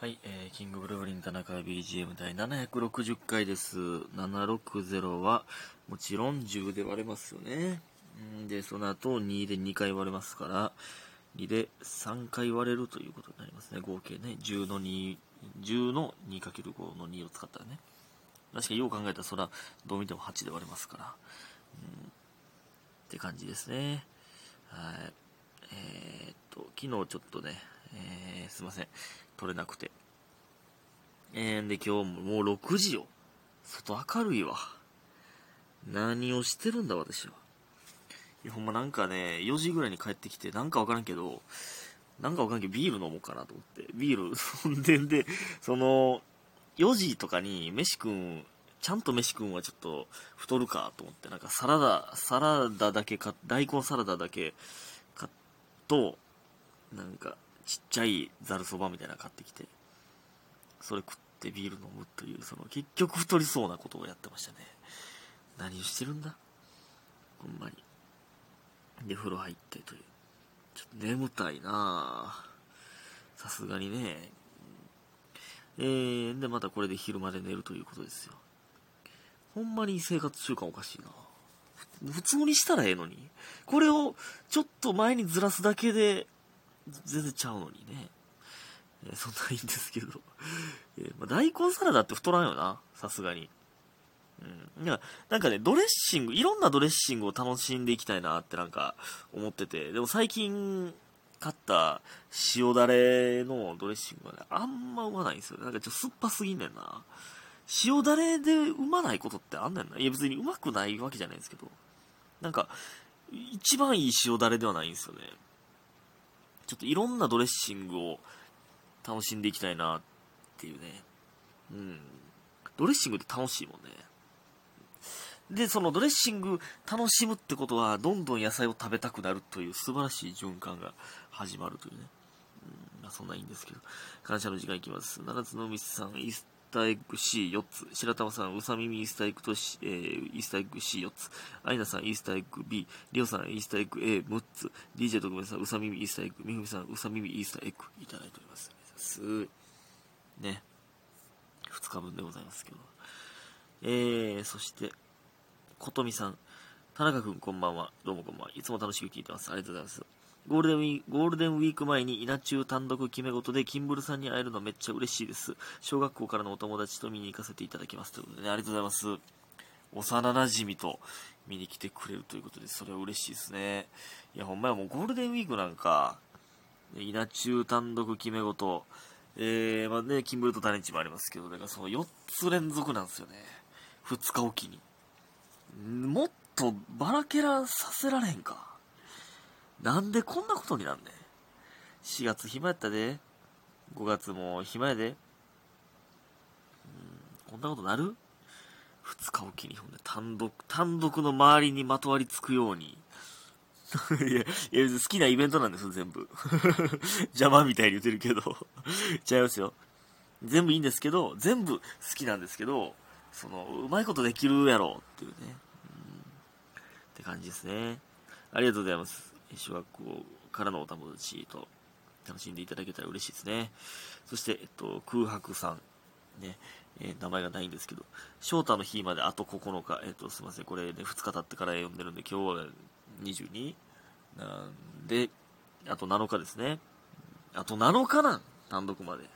はい、えー、キングブルーリン田中 BGM 第760回です。760は、もちろん10で割れますよね。んで、その後2で2回割れますから、2で3回割れるということになりますね。合計ね。10の2、10の 2×5 の2を使ったらね。確かによう考えたらそら、どう見ても8で割れますから。うん、って感じですね。はい。えー、っと、昨日ちょっとね、えー、すいません。取れなくて。えー、で、今日ももう6時よ。外明るいわ。何をしてるんだ、私は。いや、ほんまなんかね、4時ぐらいに帰ってきて、なんかわからんけど、なんかわからんけど、ビール飲もうかなと思って。ビール、そんでんで、その、4時とかに飯食うん、ちゃんと飯食うんはちょっと太るかと思って、なんかサラダ、サラダだけ買っ大根サラダだけ買っと、なんか、ちっちゃいざるそばみたいなの買ってきて、それ食ってビール飲むという、その、結局太りそうなことをやってましたね。何をしてるんだ？ほんまに。で、風呂入ってという。ちょっと眠たいな。さすがにね。えー、で、またこれで昼まで寝るということですよ。ほんまに生活習慣おかしいな普通にしたらええのに。これをちょっと前にずらすだけで、全然ちゃうのにね。えー、そんないいんですけど。えー、まあ、大根サラダって太らんよな。さすがに。うん。なんかね、ドレッシング、いろんなドレッシングを楽しんでいきたいなってなんか思ってて。でも最近買った塩だれのドレッシングはね、あんまうまないんですよ。なんかちょっと酸っぱすぎんねんな。塩だれでうまないことってあんねんな。いや別にうまくないわけじゃないんですけど。なんか、一番いい塩だれではないんですよね。ちょっといろんなドレッシングを楽しんでいきたいなっていうね。うん。ドレッシングって楽しいもんね。で、そのドレッシング楽しむってことは、どんどん野菜を食べたくなるという素晴らしい循環が始まるというね。うん、まあそんないいんですけど。感謝の時間いきます。七つの海さん、イススターエッグ C4 つ。白玉さん、うさ耳イースターエッグと、えー、イースターエッグ C4 つ。アイナさん、イースターエッグ B。リオさん、イースターエッグ A6 つ。DJ 特命さん、うさ耳イースターエッグ。みふみさん、うさ耳イースターエッグ。いただいております。すね。二日分でございますけど。えー、そして、ことみさん。田中くんこんばんは。どうもこんばんは。いつも楽しく聞いてます。ありがとうございます。ゴールデンウィーク、ゴールデンウィーク前に稲中単独決め事でキンブルさんに会えるのめっちゃ嬉しいです。小学校からのお友達と見に行かせていただきます。ということでね、ありがとうございます。幼馴染と見に来てくれるということで、それは嬉しいですね。いや、ほんまやもうゴールデンウィークなんか、稲中単独決め事、えー、まあね、キンブルとタネンチもありますけど、だからその4つ連続なんですよね。2日おきに。もっとバラケラさせられへんか。なんでこんなことになんねん。4月暇やったで。5月も暇やで。うん、こんなことなる ?2 日おきにほんで単独、単独の周りにまとわりつくように。いや、いや好きなイベントなんですよ、全部。邪魔みたいに言ってるけど。違いますよ。全部いいんですけど、全部好きなんですけど、その、うまいことできるやろっていうね。うん、って感じですね。ありがとうございます。小学校からのお友達と楽しんでいただけたら嬉しいですね。そして、えっと、空白さん。ね、えー、名前がないんですけど、翔太の日まであと9日、えっと、すいません、これね、2日経ってから読んでるんで、今日は 22? なんで、あと7日ですね。あと7日なん単独まで。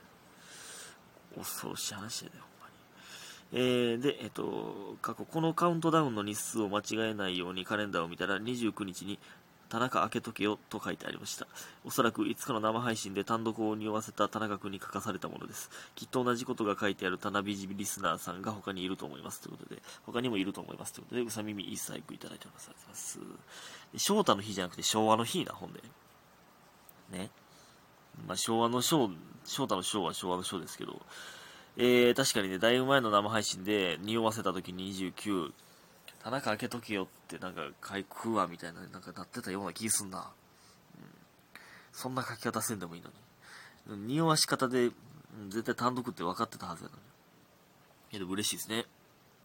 恐ろしい話だよ、ほんまに。えー、で、えっと、過去、このカウントダウンの日数を間違えないようにカレンダーを見たら、29日に、田中開けとけよと書いてありました。おそらくいつかの生配信で単独を匂わせた田中君に書かされたものです。きっと同じことが書いてある田辺ジビリスナーさんが他にいると思います。ということで、他にもいると思います。ということで、うさみみイースターエッグいただいております。ありがとうございます。翔太の日じゃなくて昭和の日な、ほんで。ね。まあ、昭和の章、翔太の章は昭和の章ですけど、えー、確かにね、だいぶ前の生配信で匂わせた時に29、田中開けとけよってなんか書くわみたいな、なんかなってたような気すんな。うん。そんな書き方せんでもいいのに。匂わし方で、絶対単独って分かってたはずやのに。けど嬉しいですね。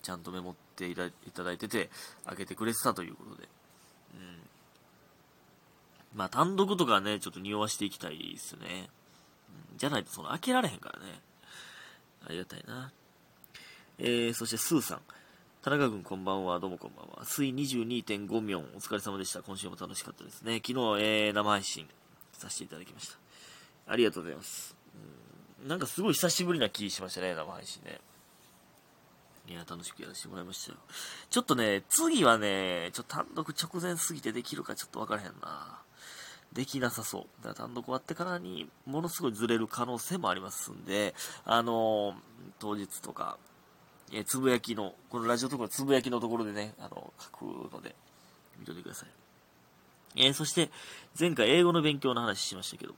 ちゃんとメモっていただいてて、開けてくれてたということで。うん。まあ単独とかね、ちょっと匂わしていきたいですよね。うん、じゃないとその開けられへんからね。ありがたいな。えー、そしてスーさん。田中君こんばんは、どうもこんばんは。水22.5秒、お疲れ様でした。今週も楽しかったですね。昨日、えー、生配信させていただきました。ありがとうございます。うんなんかすごい久しぶりな気しましたね、生配信ね。いや、楽しくやらせてもらいましたよ。ちょっとね、次はね、ちょっと単独直前すぎてできるかちょっとわからへんな。できなさそう。だから単独終わってからにものすごいずれる可能性もありますんで、あのー、当日とか、え、つぶやきの、このラジオとかつぶやきのところでね、あの、書くので、見といてください。えー、そして、前回英語の勉強の話しましたけど、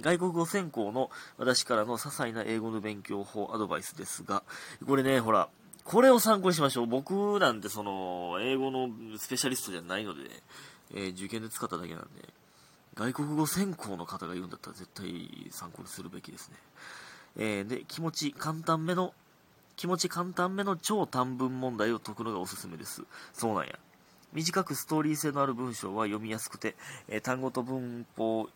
外国語専攻の私からの些細な英語の勉強法アドバイスですが、これね、ほら、これを参考にしましょう。僕なんてその、英語のスペシャリストじゃないので、ね、えー、受験で使っただけなんで、外国語専攻の方が言うんだったら絶対参考にするべきですね。えー、で、気持ち簡単めの、気持ち簡単めの超短文問題を解くのがおすすめです。そうなんや。短くストーリー性のある文章は読みやすくて、えー、単語と文法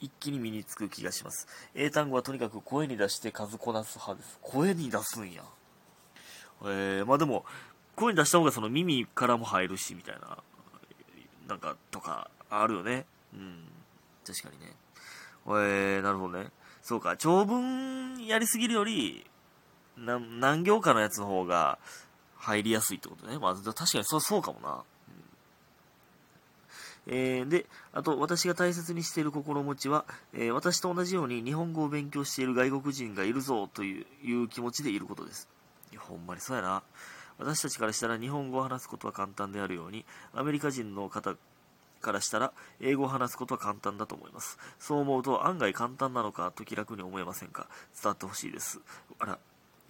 一気に身につく気がします。英単語はとにかく声に出して数こなす派です。声に出すんや。えー、まあでも、声に出した方がその耳からも入るし、みたいな、なんか、とか、あるよね。うん。確かにね。えー、なるほどね。そうか、長文やりすぎるより、何行かのやつの方が入りやすいってことね。まあ、確かにそうそうかもな。えー、で、あと、私が大切にしている心持ちは、えー、私と同じように日本語を勉強している外国人がいるぞという気持ちでいることです。いや、ほんまにそうやな。私たちからしたら日本語を話すことは簡単であるように、アメリカ人の方からしたら英語を話すことは簡単だと思います。そう思うと案外簡単なのかと気楽に思えませんか？伝わってほしいです。あら、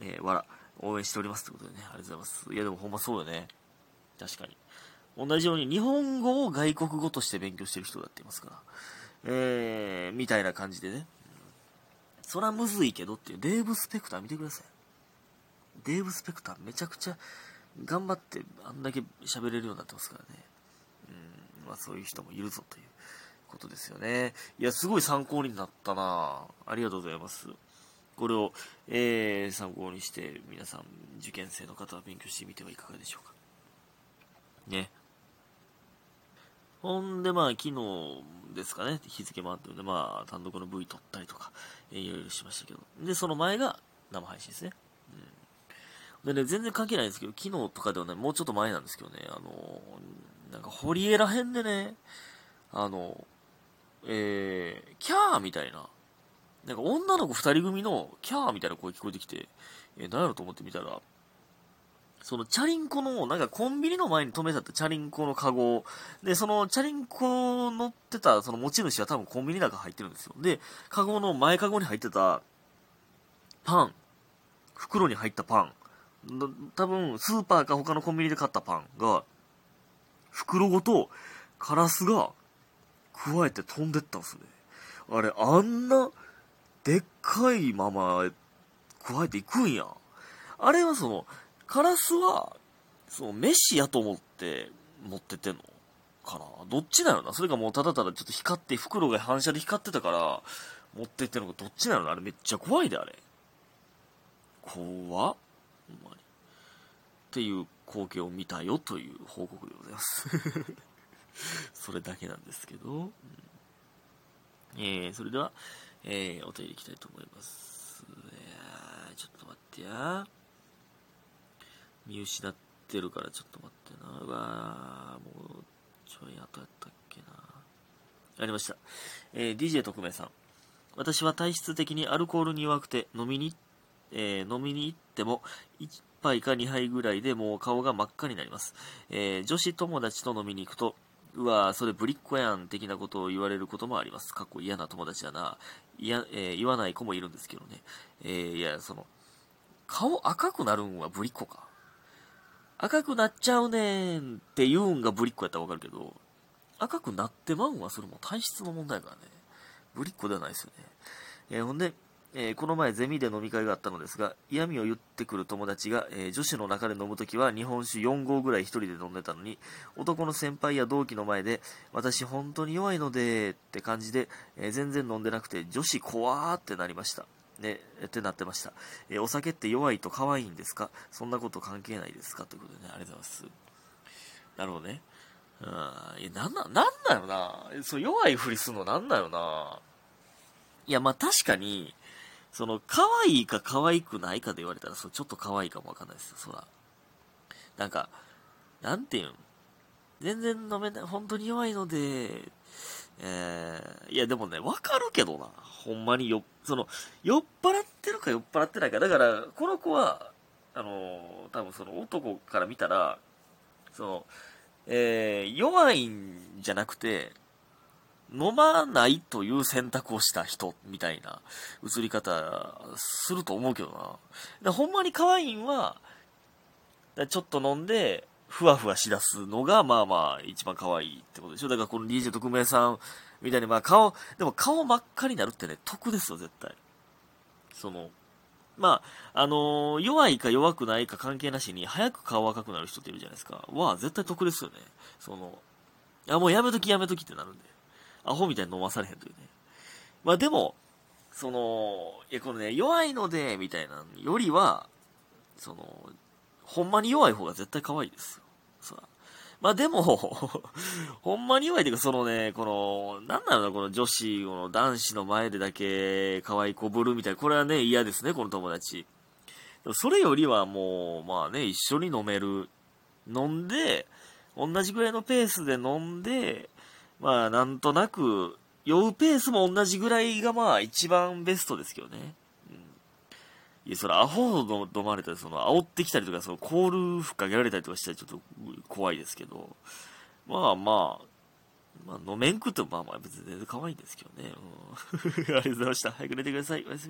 えー、わら、応援しておりますということでね、ありがとうございます。いや、でもほんまそうよね。確かに。同じように日本語を外国語として勉強してる人だっていますから。えー、みたいな感じでね。そらむずいけどっていう、デーブ・スペクター見てください。デーブ・スペクターめちゃくちゃ頑張ってあんだけ喋れるようになってますからね。うん、まあそういう人もいるぞということですよね。いや、すごい参考になったなありがとうございます。これを、えー、参考にして皆さん受験生の方は勉強してみてはいかがでしょうか。ね。ほんで、まあ、昨日ですかね、日付もあってるんで、まあ、単独の V 撮ったりとか、えー、いろいろしましたけど。で、その前が生配信ですね。うん。でね、全然関係ないんですけど、昨日とかではね、もうちょっと前なんですけどね、あのー、なんか、堀江ら辺でね、あの、えー、キャーみたいな、なんか女の子二人組のキャーみたいな声聞こえてきて、えー、何やろと思ってみたら、そのチャリンコの、なんかコンビニの前に止めてあったチャリンコのカゴで、そのチャリンコ乗ってたその持ち主は多分コンビニの中入ってるんですよ。で、カゴの前カゴに入ってたパン、袋に入ったパン、多分スーパーか他のコンビニで買ったパンが、袋ごとカラスが加えて飛んでったんですね。あれ、あんなでっかいまま加えていくんや。あれはその、カラスは、その、飯やと思って持っててんの？かな？どっちなのな？それかもうただただちょっと光って、袋が反射で光ってたから、持ってってんのか？どっちなのな？あれめっちゃ怖いで、あれ。怖っ。ほんまに。っていう光景を見たよという報告でございます それだけなんですけど。うん、えー、それでは、えー、お手入れいきたいと思います。えー、ちょっと待ってや。見失ってるからちょっと待ってな。うわもうちょい後やったっけな。ありました。えー、DJ 特命さん。私は体質的にアルコールに弱くて飲みに、えー、飲みに行っても1杯か2杯ぐらいでもう顔が真っ赤になります。えー、女子友達と飲みに行くと、うわそれぶりっ子やん的なことを言われることもあります。かっこ嫌な友達だな。いや、えー、言わない子もいるんですけどね。えー、いや、その、顔赤くなるんはぶりっ子か。赤くなっちゃうねんって言うんがぶりっ子やったらわかるけど、赤くなってまうんはそれも体質の問題からね。ぶりっ子ではないですよね。えー、ほんで、えーこの前ゼミで飲み会があったのですが、嫌味を言ってくる友達が、えー女子の中で飲むときは日本酒4合ぐらい一人で飲んでたのに、男の先輩や同期の前で、私本当に弱いので、って感じで、えー全然飲んでなくて、女子怖ーってなりました。ね、ってなってました。えお酒って弱いと可愛いんですか？そんなこと関係ないですか？ということでね、ありがとうございます。なるほどね。うん、いや、なんな、なんだよな。そう、弱いふりするのなんだよな。いや、まあ確かに、その、可愛いか可愛くないかで言われたら、そう、ちょっと可愛いかもわかんないですよ、そら。なんか、なんていうん？全然飲めない、本当に弱いので、えー、いやでもね、わかるけどな。ほんまによ、その、酔っ払ってるか酔っ払ってないか。だから、この子は、あの、多分その男から見たら、その、えー、弱いんじゃなくて、飲まないという選択をした人みたいな映り方すると思うけどな。でほんまに可愛いんは、ちょっと飲んで、ふわふわしだすのが、まあまあ、一番可愛いってことでしょ。だからこの DJ 特命さんみたいに、まあ顔、でも顔真っ赤になるってね、得ですよ、絶対。その、まあ、あのー弱いか弱くないか関係なしに、早く顔赤くなる人っているじゃないですか。は、絶対得ですよね。その、あ、もうやめときやめときってなるんで。アホみたいに飲まされへんというね。まあでも、その、いや、このね、弱いので、みたいなよりは、その、ほんまに弱い方が絶対可愛いですよ。そら。まあでも、ほんまに弱いっていうか、そのね、この、なんなのこの女子、この男子の前でだけ可愛いこぶるみたいな、これはね、嫌ですね、この友達。それよりはもう、まあね、一緒に飲める。飲んで、同じぐらいのペースで飲んで、まあ、なんとなく、酔うペースも同じぐらいがまあ一番ベストですけどね。うん。いや、それアホほど飲まれたり、その、煽ってきたりとか、その、コール吹っかけられたりとかしたらちょっと怖いですけど、まあまあ、まあ飲めんくてもまあまあ別に全然可愛いんですけどね。うん、ありがとうございました。早く寝てください。おやすみ。